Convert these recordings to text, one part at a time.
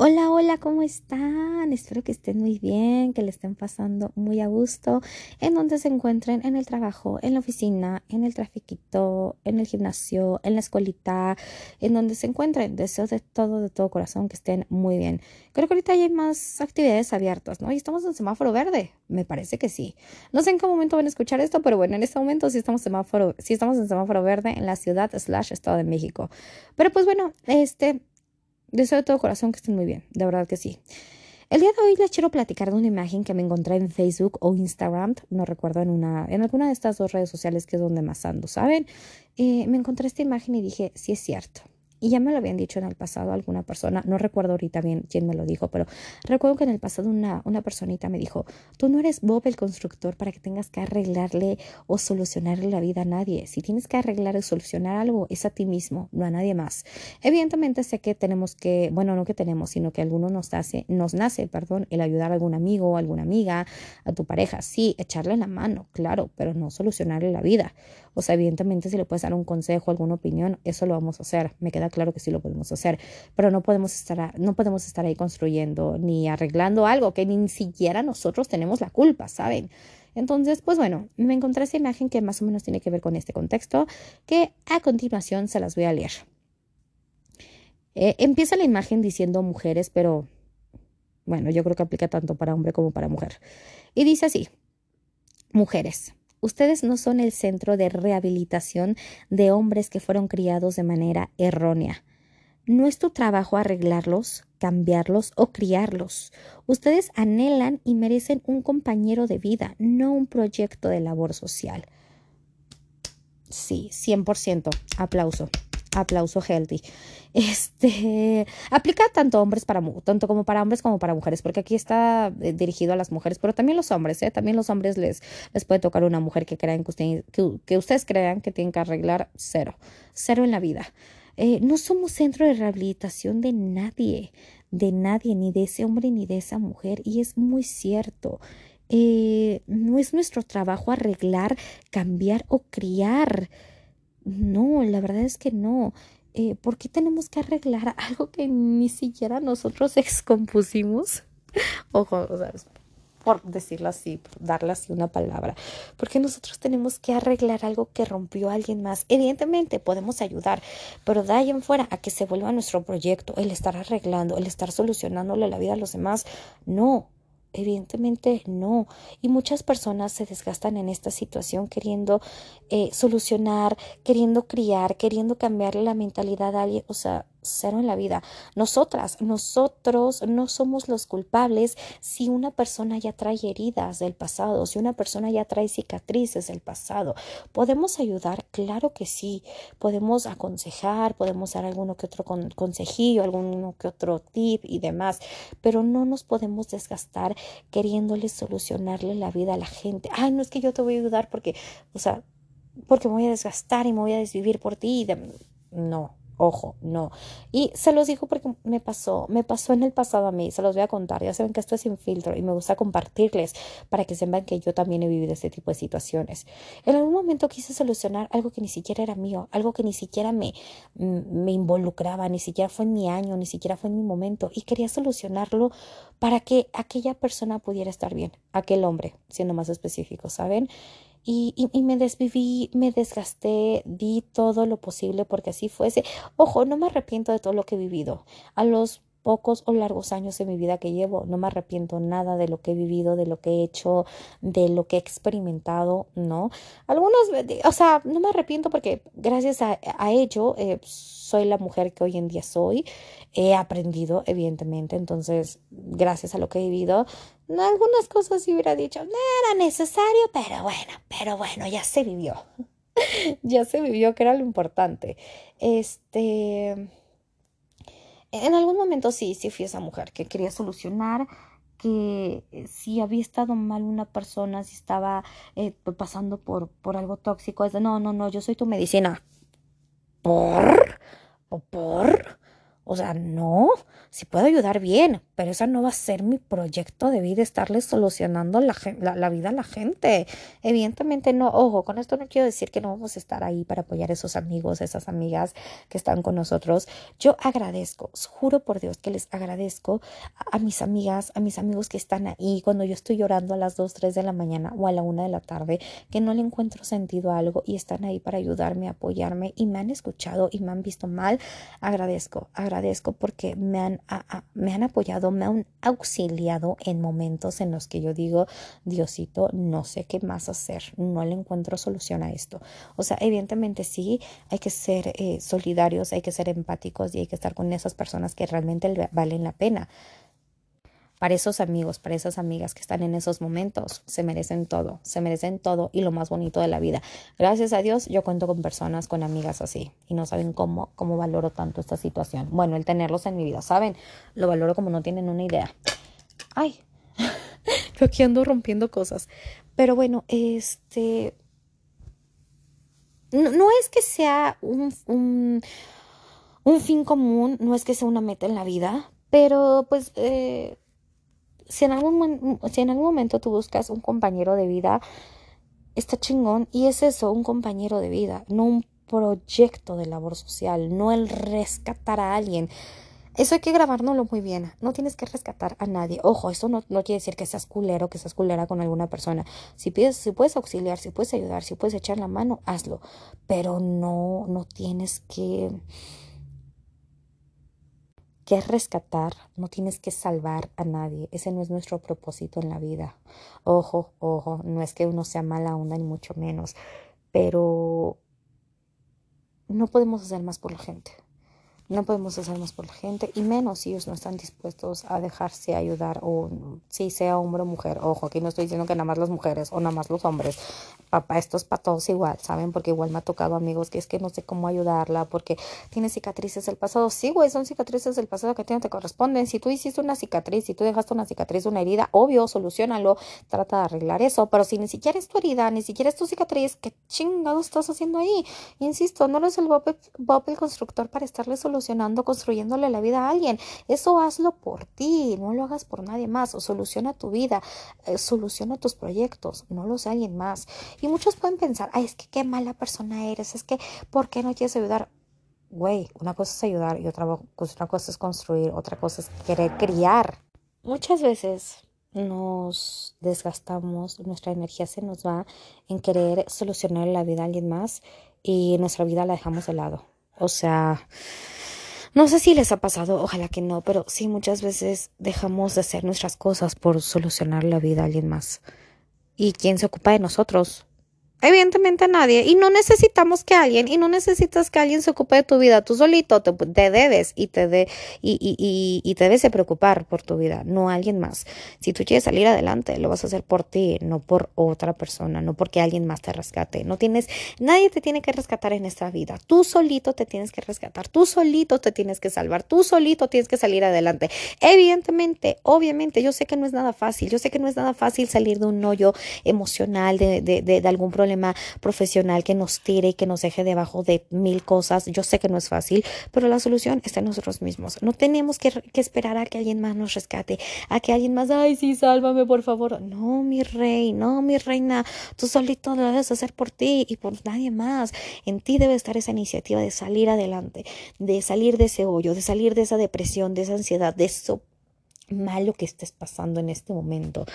Hola, hola, ¿cómo están? Espero que estén muy bien, que le estén pasando muy a gusto en donde se encuentren, en el trabajo, en la oficina, en el trafiquito, en el gimnasio, en la escuelita, en donde se encuentren. Deseo de todo, de todo corazón que estén muy bien. Creo que ahorita hay más actividades abiertas, ¿no? Y estamos en semáforo verde. Me parece que sí. No sé en qué momento van a escuchar esto, pero bueno, en este momento sí estamos, semáforo, sí estamos en semáforo verde en la ciudad slash Estado de México. Pero pues bueno, este Deseo de todo corazón que estén muy bien, de verdad que sí. El día de hoy les quiero platicar de una imagen que me encontré en Facebook o Instagram, no recuerdo, en, una, en alguna de estas dos redes sociales que es donde más ando, ¿saben? Eh, me encontré esta imagen y dije, sí es cierto. Y ya me lo habían dicho en el pasado alguna persona, no recuerdo ahorita bien quién me lo dijo, pero recuerdo que en el pasado una, una personita me dijo, tú no eres Bob el constructor para que tengas que arreglarle o solucionarle la vida a nadie. Si tienes que arreglar o solucionar algo, es a ti mismo, no a nadie más. Evidentemente sé que tenemos que, bueno, no que tenemos, sino que algunos nos hace, nos nace, perdón, el ayudar a algún amigo, alguna amiga, a tu pareja. Sí, echarle la mano, claro, pero no solucionarle la vida. O sea, evidentemente si le puedes dar un consejo, alguna opinión, eso lo vamos a hacer. Me queda claro que sí lo podemos hacer, pero no podemos estar, no podemos estar ahí construyendo ni arreglando algo que ni siquiera nosotros tenemos la culpa, ¿saben? Entonces, pues bueno, me encontré esa imagen que más o menos tiene que ver con este contexto, que a continuación se las voy a leer. Eh, empieza la imagen diciendo mujeres, pero bueno, yo creo que aplica tanto para hombre como para mujer. Y dice así, mujeres, Ustedes no son el centro de rehabilitación de hombres que fueron criados de manera errónea. No es tu trabajo arreglarlos, cambiarlos o criarlos. Ustedes anhelan y merecen un compañero de vida, no un proyecto de labor social. Sí, 100%. Aplauso aplauso healthy. Este aplica tanto hombres para tanto como para hombres como para mujeres, porque aquí está eh, dirigido a las mujeres, pero también los hombres, ¿eh? también los hombres les, les puede tocar una mujer que crean que, que, ustedes crean que tienen que arreglar cero, cero en la vida. Eh, no somos centro de rehabilitación de nadie, de nadie, ni de ese hombre ni de esa mujer, y es muy cierto. No es nuestro trabajo arreglar, cambiar o criar. No, la verdad es que no. Eh, ¿Por qué tenemos que arreglar algo que ni siquiera nosotros excompusimos? Ojo, o sea, por decirlo así, por darle así una palabra, porque nosotros tenemos que arreglar algo que rompió a alguien más. Evidentemente podemos ayudar, pero de ahí en fuera a que se vuelva nuestro proyecto, el estar arreglando, el estar solucionándole la vida a los demás, no, Evidentemente no. Y muchas personas se desgastan en esta situación queriendo eh, solucionar, queriendo criar, queriendo cambiarle la mentalidad a alguien. O sea, cero en la vida. Nosotras, nosotros no somos los culpables si una persona ya trae heridas del pasado, si una persona ya trae cicatrices del pasado. ¿Podemos ayudar? Claro que sí. Podemos aconsejar, podemos dar alguno que otro consejillo, alguno que otro tip y demás, pero no nos podemos desgastar queriéndole solucionarle la vida a la gente. Ay, no es que yo te voy a ayudar porque, o sea, porque me voy a desgastar y me voy a desvivir por ti. No, Ojo, no. Y se los digo porque me pasó, me pasó en el pasado a mí, se los voy a contar. Ya saben que esto es sin filtro y me gusta compartirles para que sepan que yo también he vivido este tipo de situaciones. En algún momento quise solucionar algo que ni siquiera era mío, algo que ni siquiera me, me involucraba, ni siquiera fue en mi año, ni siquiera fue en mi momento. Y quería solucionarlo para que aquella persona pudiera estar bien, aquel hombre, siendo más específico, ¿saben? Y, y, me desviví, me desgasté, di todo lo posible porque así fuese. Ojo, no me arrepiento de todo lo que he vivido. A los pocos o largos años de mi vida que llevo. No me arrepiento nada de lo que he vivido, de lo que he hecho, de lo que he experimentado, ¿no? Algunos, o sea, no me arrepiento porque gracias a, ello eh, soy la mujer que hoy en día soy. He aprendido, evidentemente, entonces, gracias a lo que he vivido, algunas cosas sí hubiera dicho, no era necesario, pero bueno, pero bueno, ya se vivió. ya se vivió, que era lo importante. Este en algún momento sí, sí fui esa mujer que quería solucionar que eh, si había estado mal una persona, si estaba eh, pasando por, por algo tóxico, es de no, no, no, yo soy tu medicina. ¿Por? ¿O por? O sea, no, si puedo ayudar bien, pero esa no va a ser mi proyecto de vida, estarle solucionando la, la, vida a la gente. Evidentemente no, ojo, con esto no quiero decir que no vamos a estar ahí para apoyar a esos amigos, esas amigas que están con nosotros. Yo agradezco, juro por Dios que les agradezco a, mis amigas, a mis amigos que están ahí cuando yo estoy llorando a las 2, 3 de la mañana o a la 1 de la tarde, que no le encuentro sentido a algo y están ahí para ayudarme, apoyarme y me han escuchado y me han visto mal. Agradezco, agradezco porque me han, me han apoyado me han auxiliado en momentos en los que yo digo, Diosito, no sé qué más hacer, no le encuentro solución a esto. O sea, evidentemente sí, hay que ser eh, solidarios, hay que ser empáticos y hay que estar con esas personas que realmente valen la pena para esos amigos, para esas amigas que están en esos momentos, se merecen todo, se merecen todo y lo más bonito de la vida. Gracias a Dios yo cuento con personas, con amigas así y no saben cómo, cómo valoro tanto esta situación. Bueno, el tenerlos en mi vida, ¿saben? Lo valoro como no tienen una idea. Ay, creo que ando rompiendo cosas. Pero bueno, este... No, es que sea un, un, fin común, no es que sea una meta en la vida, pero pues... Eh, si en algún, si en algún momento tú buscas un compañero de vida, está chingón. Y es eso, un compañero de vida, no un proyecto de labor social, no el rescatar a alguien. Eso hay que grabárnoslo muy bien. No tienes que rescatar a nadie. Ojo, eso no, no quiere decir que seas culero, que seas culera con alguna persona. Si, pides, si puedes auxiliar, si puedes ayudar, si puedes echar la mano, hazlo. Pero no, no tienes que que rescatar, no tienes que salvar a nadie. Ese no es nuestro propósito en la vida. Ojo, ojo, no es que uno sea mala onda ni mucho menos, pero no podemos hacer más por la gente. No podemos hacer más por la gente y menos si ellos no están dispuestos a dejarse ayudar o si sea hombre o mujer. Ojo, aquí no estoy diciendo que nada más las mujeres o nada más los hombres. Papá, esto es para todos igual, ¿saben? Porque igual me ha tocado amigos que es que no sé cómo ayudarla porque tiene cicatrices del pasado. Sí, güey, son cicatrices del pasado que a ti no te corresponden. Si tú hiciste una cicatriz, si tú dejaste una cicatriz, una herida, obvio, solucionalo, trata de arreglar eso. Pero si ni siquiera es tu herida, ni siquiera es tu cicatriz, ¿qué chingado estás haciendo ahí? Insisto, no eres el Bob el constructor para estarle solucionando solucionando, construyéndole la vida a alguien. Eso hazlo por ti, no lo hagas por nadie más. O soluciona tu vida, eh, soluciona tus proyectos, no los de alguien más. Y muchos pueden pensar, ay, es que qué mala persona eres, es que, ¿por qué no quieres ayudar? Güey, una cosa es ayudar y otra, cosa es construir, otra cosa es querer criar. Muchas veces nos desgastamos, nuestra energía se nos va en querer solucionar la vida a alguien más y nuestra vida la dejamos de lado. O sea, no sé si les ha pasado, ojalá que no, pero sí muchas veces dejamos de hacer nuestras cosas por solucionar la vida a alguien más. ¿Y quién se ocupa de nosotros? Evidentemente nadie. Y no necesitamos que alguien, y no necesitas que alguien se ocupe de tu vida. Tú solito te, debes y te, de, y, y, y, te debes de preocupar por tu vida, no alguien más. Si tú quieres salir adelante, lo vas a hacer por ti, no por otra persona, no porque alguien más te rescate. No tienes, nadie te tiene que rescatar en esta vida. Tú solito te tienes que rescatar, tú solito te tienes que salvar, tú solito tienes que salir adelante. Evidentemente, obviamente, yo sé que no es nada fácil, yo sé que no es nada fácil salir de un hoyo emocional, de, de, de, de algún problema profesional que nos tire y que nos deje debajo de mil cosas. Yo sé que no es fácil, pero la solución está en nosotros mismos. No tenemos que, esperar a que alguien más nos rescate, a que alguien más, ay, sí, sálvame, por favor. No, mi rey, no, mi reina, tú solito lo debes hacer por ti y por nadie más. En ti debe estar esa iniciativa de salir adelante, de salir de ese hoyo, de salir de esa depresión, de esa ansiedad, de eso malo que estés pasando en este momento.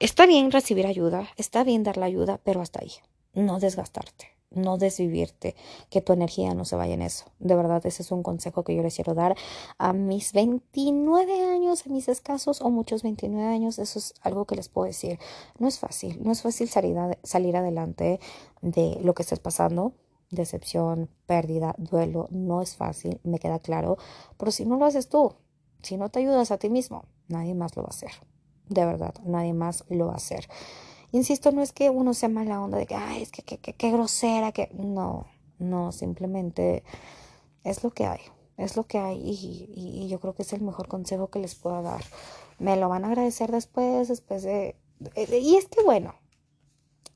Está bien recibir ayuda, está bien dar la ayuda, pero hasta ahí. No desgastarte, no desvivirte, que tu energía no se vaya en eso. De verdad, ese es un consejo que yo les quiero dar a mis 29 años, a mis escasos o muchos 29 años. Eso es algo que les puedo decir. No es fácil, no es fácil salir, salir adelante de lo que estés pasando. Decepción, pérdida, duelo, no es fácil, me queda claro. Pero si no lo haces tú, si no te ayudas a ti mismo, nadie más lo va a hacer. De verdad, nadie más lo va a hacer. Insisto, no es que uno sea mala onda de que, ay, es que qué grosera, que no, no, simplemente es lo que hay, es lo que hay y, y, yo creo que es el mejor consejo que les puedo dar. Me lo van a agradecer después, después de... Y es que bueno,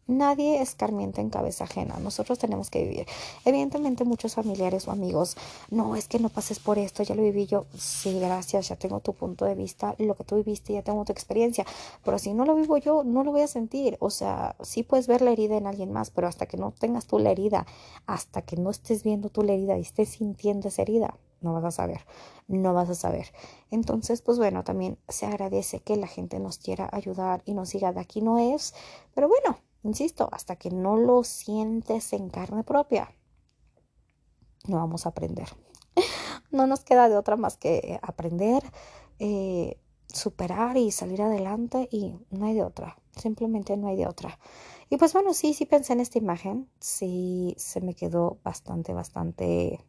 Nadie escarmienta en cabeza ajena. Nosotros tenemos que vivir. Evidentemente, muchos familiares o amigos, no, es que no pases por esto, ya lo viví yo. Sí, gracias, ya tengo tu punto de vista, lo que tú viviste, ya tengo tu experiencia. Pero si no lo vivo yo, no lo voy a sentir. O sea, sí puedes ver la herida en alguien más, pero hasta que no tengas tú la herida, hasta que no estés viendo tú la herida y estés sintiendo esa herida, no vas a saber, no vas a saber. Entonces, pues bueno, también se agradece que la gente nos quiera ayudar y nos diga de aquí no es, pero bueno, Insisto, hasta que no lo sientes en carne propia, no vamos a aprender. No nos queda de otra más que aprender, eh, superar y salir adelante y no hay de otra. Simplemente no hay de otra. Y pues bueno, sí, sí pensé en esta imagen. Sí, se me quedó bastante, bastante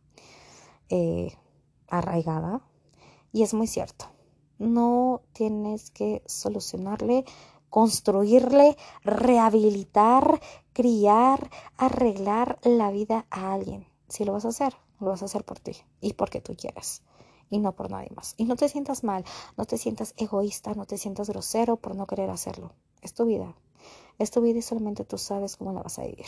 eh, arraigada. Y es muy cierto. No tienes que solucionarle construirle, rehabilitar, criar, arreglar la vida a alguien. Si lo vas a hacer, lo vas a hacer por ti y porque tú quieres y no por nadie más. Y no te sientas mal, no te sientas egoísta, no te sientas grosero por no querer hacerlo. Es tu vida. Es tu vida y solamente tú sabes cómo la vas a vivir.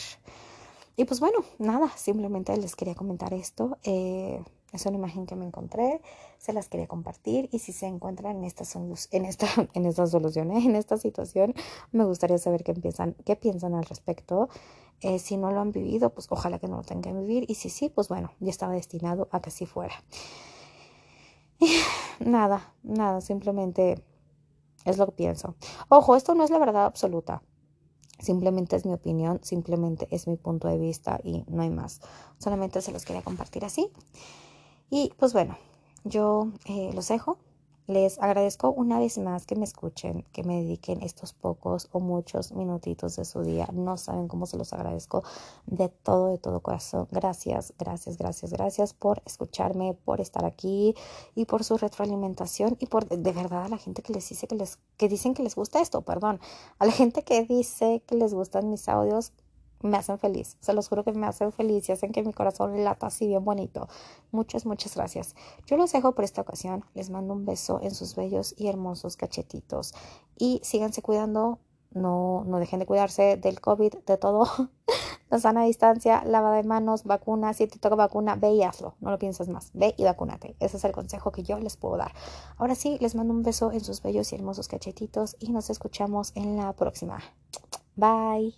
Y pues bueno, nada, simplemente les quería comentar esto. Eh, es una imagen que me encontré, se las quería compartir y si se encuentran en esta, en esta, en esta solución, en esta situación, me gustaría saber qué piensan, qué piensan al respecto. Eh, si no lo han vivido, pues ojalá que no lo tengan que vivir y si sí, pues bueno, ya estaba destinado a que así fuera. nada, nada, simplemente es lo que pienso. Ojo, esto no es la verdad absoluta. Simplemente es mi opinión, simplemente es mi punto de vista y no hay más. Solamente se los quería compartir así. Y pues bueno, yo eh, los dejo. Les agradezco una vez más que me escuchen, que me dediquen estos pocos o muchos minutitos de su día. No saben cómo se los agradezco de todo, de todo corazón. Gracias, gracias, gracias, gracias por escucharme, por estar aquí y por su retroalimentación y por de verdad a la gente que les dice que les que dicen que les gusta esto, perdón, a la gente que dice que les gustan mis audios me hacen feliz. Se los juro que me hacen feliz y hacen que mi corazón lata así bien bonito. Muchas, muchas gracias. Yo los dejo por esta ocasión. Les mando un beso en sus bellos y hermosos cachetitos. Y síganse cuidando. No, no dejen de cuidarse del COVID, de todo. La sana distancia, lava de manos, vacuna. Si te toca vacuna, ve y hazlo. No lo pienses más. Ve y vacúnate. Ese es el consejo que yo les puedo dar. Ahora sí, les mando un beso en sus bellos y hermosos cachetitos y nos escuchamos en la próxima. Bye.